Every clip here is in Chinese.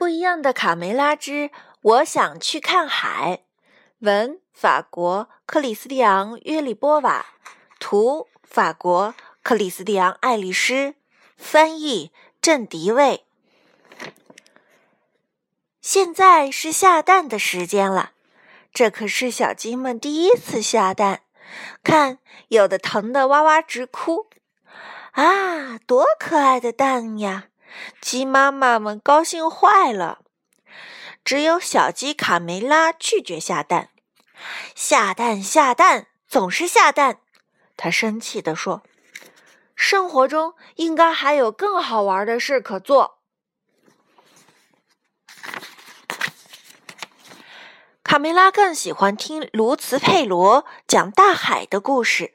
不一样的卡梅拉之我想去看海。文：法国克里斯蒂昂·约里波瓦，图：法国克里斯蒂昂·爱丽丝，翻译：郑迪卫。现在是下蛋的时间了，这可是小鸡们第一次下蛋。看，有的疼得哇哇直哭。啊，多可爱的蛋呀！鸡妈妈们高兴坏了。只有小鸡卡梅拉拒绝下蛋。下蛋下蛋，总是下蛋。他生气地说：“生活中应该还有更好玩的事可做。”卡梅拉更喜欢听卢茨佩罗讲大海的故事。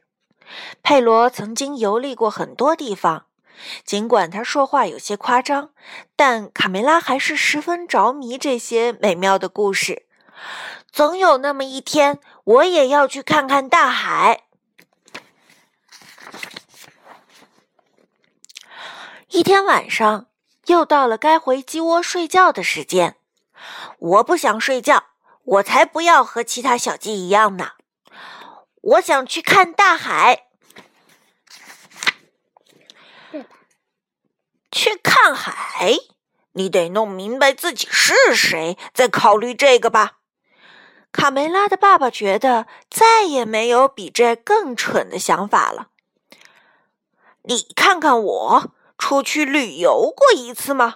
佩罗曾经游历过很多地方，尽管他说话有些夸张，但卡梅拉还是十分着迷这些美妙的故事。总有那么一天，我也要去看看大海。一天晚上，又到了该回鸡窝睡觉的时间。我不想睡觉。我才不要和其他小鸡一样呢！我想去看大海。去看海？你得弄明白自己是谁，再考虑这个吧。卡梅拉的爸爸觉得再也没有比这更蠢的想法了。你看看我，出去旅游过一次吗？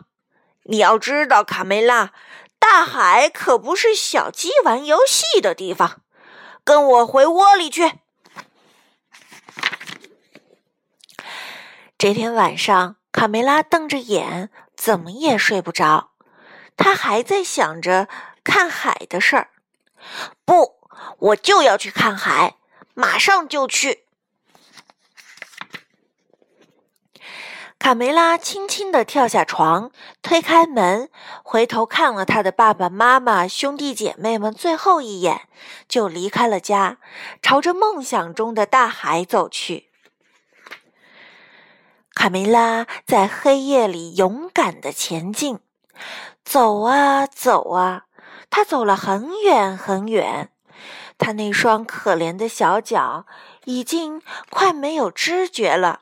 你要知道，卡梅拉。大海可不是小鸡玩游戏的地方，跟我回窝里去。这天晚上，卡梅拉瞪着眼，怎么也睡不着。他还在想着看海的事儿。不，我就要去看海，马上就去。卡梅拉轻轻地跳下床，推开门，回头看了他的爸爸妈妈、兄弟姐妹们最后一眼，就离开了家，朝着梦想中的大海走去。卡梅拉在黑夜里勇敢地前进，走啊走啊，他走了很远很远，他那双可怜的小脚已经快没有知觉了。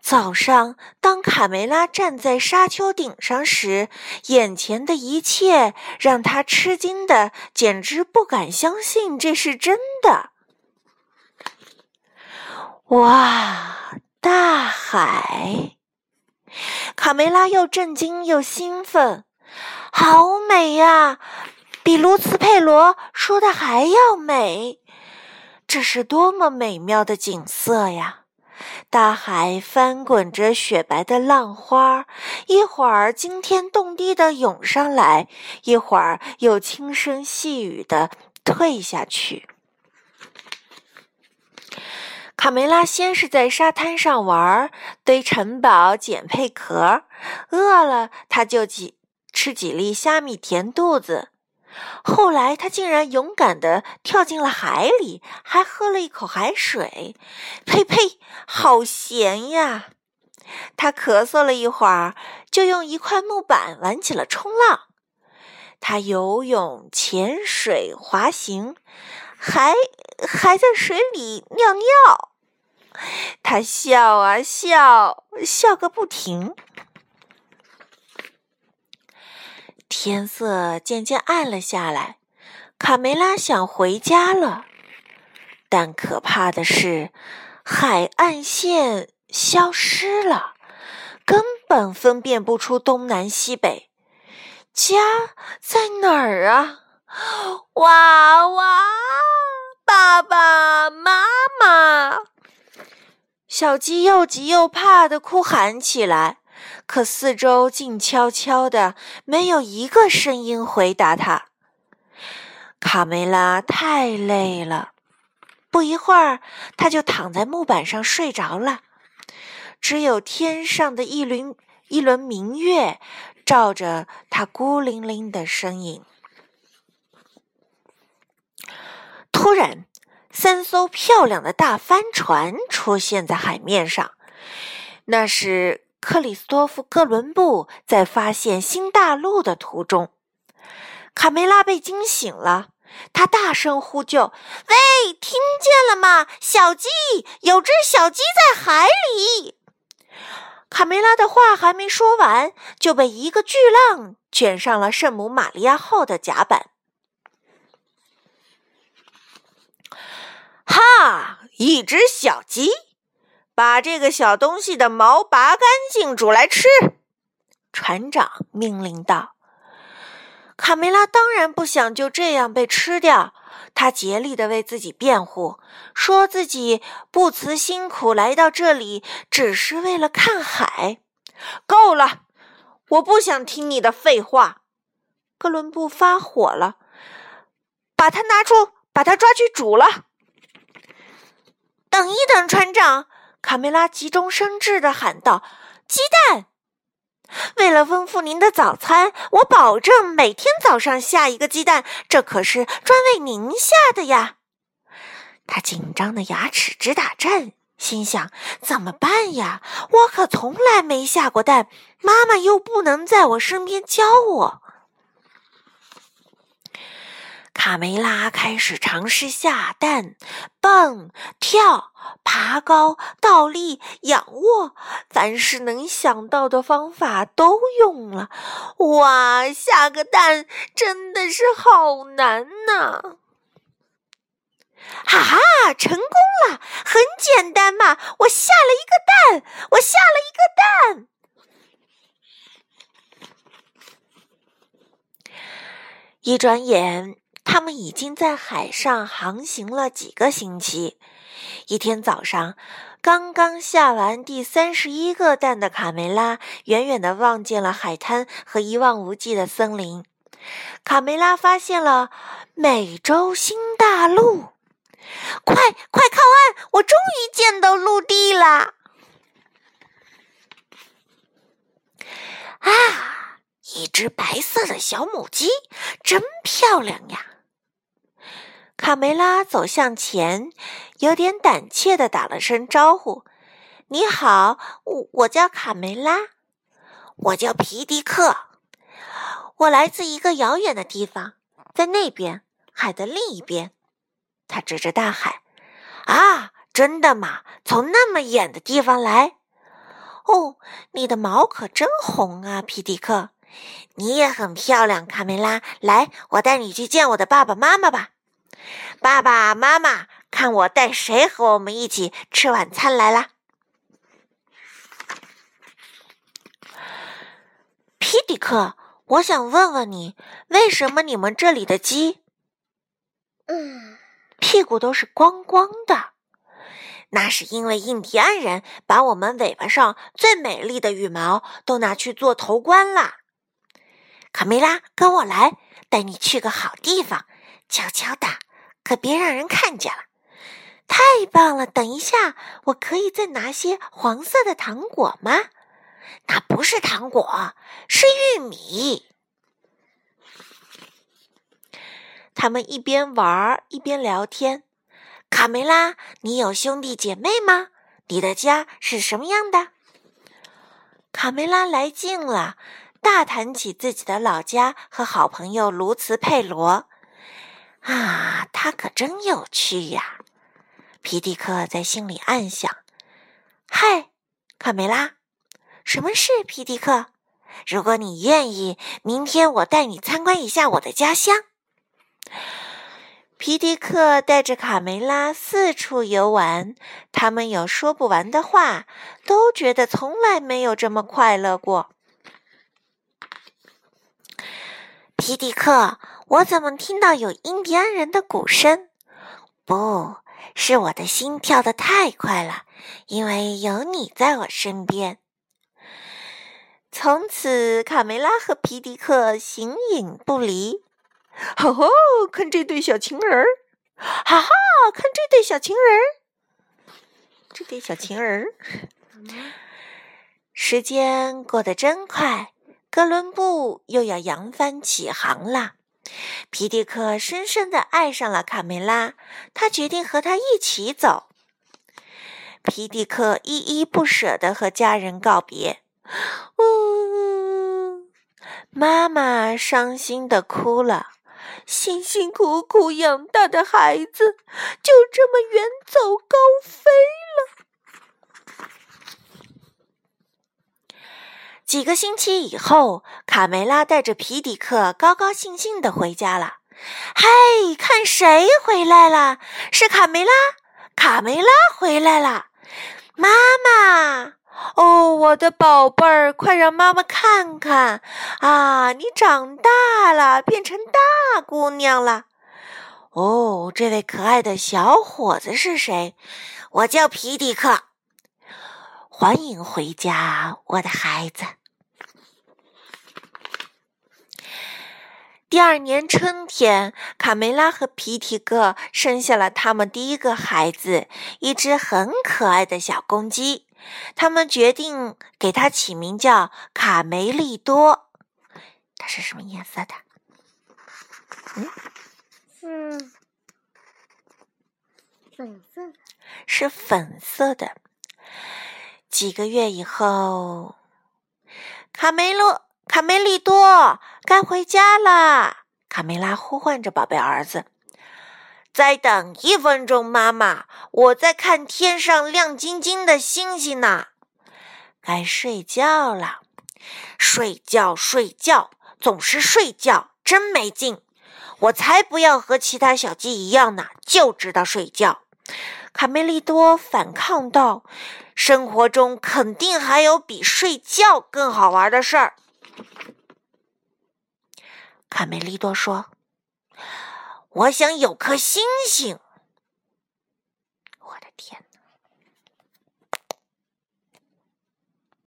早上，当卡梅拉站在沙丘顶上时，眼前的一切让他吃惊的简直不敢相信这是真的。哇，大海！卡梅拉又震惊又兴奋，好美呀，比卢茨佩罗说的还要美。这是多么美妙的景色呀！大海翻滚着雪白的浪花，一会儿惊天动地的涌上来，一会儿又轻声细语的退下去。卡梅拉先是在沙滩上玩，堆城堡，捡贝壳，饿了他就几吃几粒虾米填肚子。后来，他竟然勇敢地跳进了海里，还喝了一口海水。呸呸，好咸呀！他咳嗽了一会儿，就用一块木板玩起了冲浪。他游泳、潜水、滑行，还还在水里尿尿。他笑啊笑，笑个不停。天色渐渐暗了下来，卡梅拉想回家了，但可怕的是，海岸线消失了，根本分辨不出东南西北。家在哪儿啊？哇哇！爸爸妈妈，小鸡又急又怕的哭喊起来。可四周静悄悄的，没有一个声音回答他。卡梅拉太累了，不一会儿，他就躺在木板上睡着了。只有天上的一轮一轮明月，照着他孤零零的身影。突然，三艘漂亮的大帆船出现在海面上，那是。克里斯托夫·哥伦布在发现新大陆的途中。卡梅拉被惊醒了，他大声呼救：“喂，听见了吗？小鸡，有只小鸡在海里！”卡梅拉的话还没说完，就被一个巨浪卷上了圣母玛利亚号的甲板。哈！一只小鸡，把这个小东西的毛拔干净，煮来吃。船长命令道。卡梅拉当然不想就这样被吃掉，他竭力的为自己辩护，说自己不辞辛苦来到这里，只是为了看海。够了，我不想听你的废话。哥伦布发火了，把它拿出，把它抓去煮了。等一等，船长！卡梅拉急中生智的喊道：“鸡蛋。”为了丰富您的早餐，我保证每天早上下一个鸡蛋，这可是专为您下的呀！他紧张的牙齿直打颤，心想：怎么办呀？我可从来没下过蛋，妈妈又不能在我身边教我。卡梅拉开始尝试下蛋，蹦、跳、爬高、倒立、仰卧，凡是能想到的方法都用了。哇，下个蛋真的是好难呐！哈哈，成功了，很简单嘛！我下了一个蛋，我下了一个蛋。一转眼。他们已经在海上航行了几个星期。一天早上，刚刚下完第三十一个蛋的卡梅拉，远远地望见了海滩和一望无际的森林。卡梅拉发现了美洲新大陆！快快靠岸！我终于见到陆地了！啊，一只白色的小母鸡，真漂亮呀！卡梅拉走向前，有点胆怯的打了声招呼：“你好，我我叫卡梅拉，我叫皮迪克，我来自一个遥远的地方，在那边海的另一边。”他指着大海。“啊，真的吗？从那么远的地方来？哦，你的毛可真红啊，皮迪克！你也很漂亮，卡梅拉。来，我带你去见我的爸爸妈妈吧。”爸爸妈妈，看我带谁和我们一起吃晚餐来了？皮迪克，我想问问你，为什么你们这里的鸡，嗯，屁股都是光光的？那是因为印第安人把我们尾巴上最美丽的羽毛都拿去做头冠了。卡梅拉，跟我来，带你去个好地方，悄悄的。可别让人看见了！太棒了！等一下，我可以再拿些黄色的糖果吗？那不是糖果，是玉米。他们一边玩一边聊天。卡梅拉，你有兄弟姐妹吗？你的家是什么样的？卡梅拉来劲了，大谈起自己的老家和好朋友卢茨佩罗。啊，他可真有趣呀！皮迪克在心里暗想。嗨，卡梅拉，什么事？皮迪克，如果你愿意，明天我带你参观一下我的家乡。皮迪克带着卡梅拉四处游玩，他们有说不完的话，都觉得从来没有这么快乐过。皮迪克，我怎么听到有印第安人的鼓声？不是我的心跳的太快了，因为有你在我身边。从此，卡梅拉和皮迪克形影不离。吼吼，看这对小情人儿！哈哈，看这对小情人儿！这对小情人儿。时间过得真快。哥伦布又要扬帆起航了，皮迪克深深的爱上了卡梅拉，他决定和他一起走。皮迪克依依不舍的和家人告别，嗯，妈妈伤心的哭了。辛辛苦苦养大的孩子就这么远走高飞了。几个星期以后，卡梅拉带着皮迪克高高兴兴的回家了。嘿，看谁回来了？是卡梅拉！卡梅拉回来了，妈妈。哦，我的宝贝儿，快让妈妈看看啊！你长大了，变成大姑娘了。哦，这位可爱的小伙子是谁？我叫皮迪克。欢迎回家，我的孩子。第二年春天，卡梅拉和皮提克生下了他们第一个孩子，一只很可爱的小公鸡。他们决定给它起名叫卡梅利多。它是什么颜色的？嗯，是粉色的。是粉色的。几个月以后，卡梅洛、卡梅利多该回家了。卡梅拉呼唤着宝贝儿子。再等一分钟，妈妈，我在看天上亮晶晶的星星呢。该睡觉了，睡觉睡觉，总是睡觉，真没劲。我才不要和其他小鸡一样呢，就知道睡觉。卡梅利多反抗道：“生活中肯定还有比睡觉更好玩的事儿。”卡梅利多说。我想有颗星星。我的天！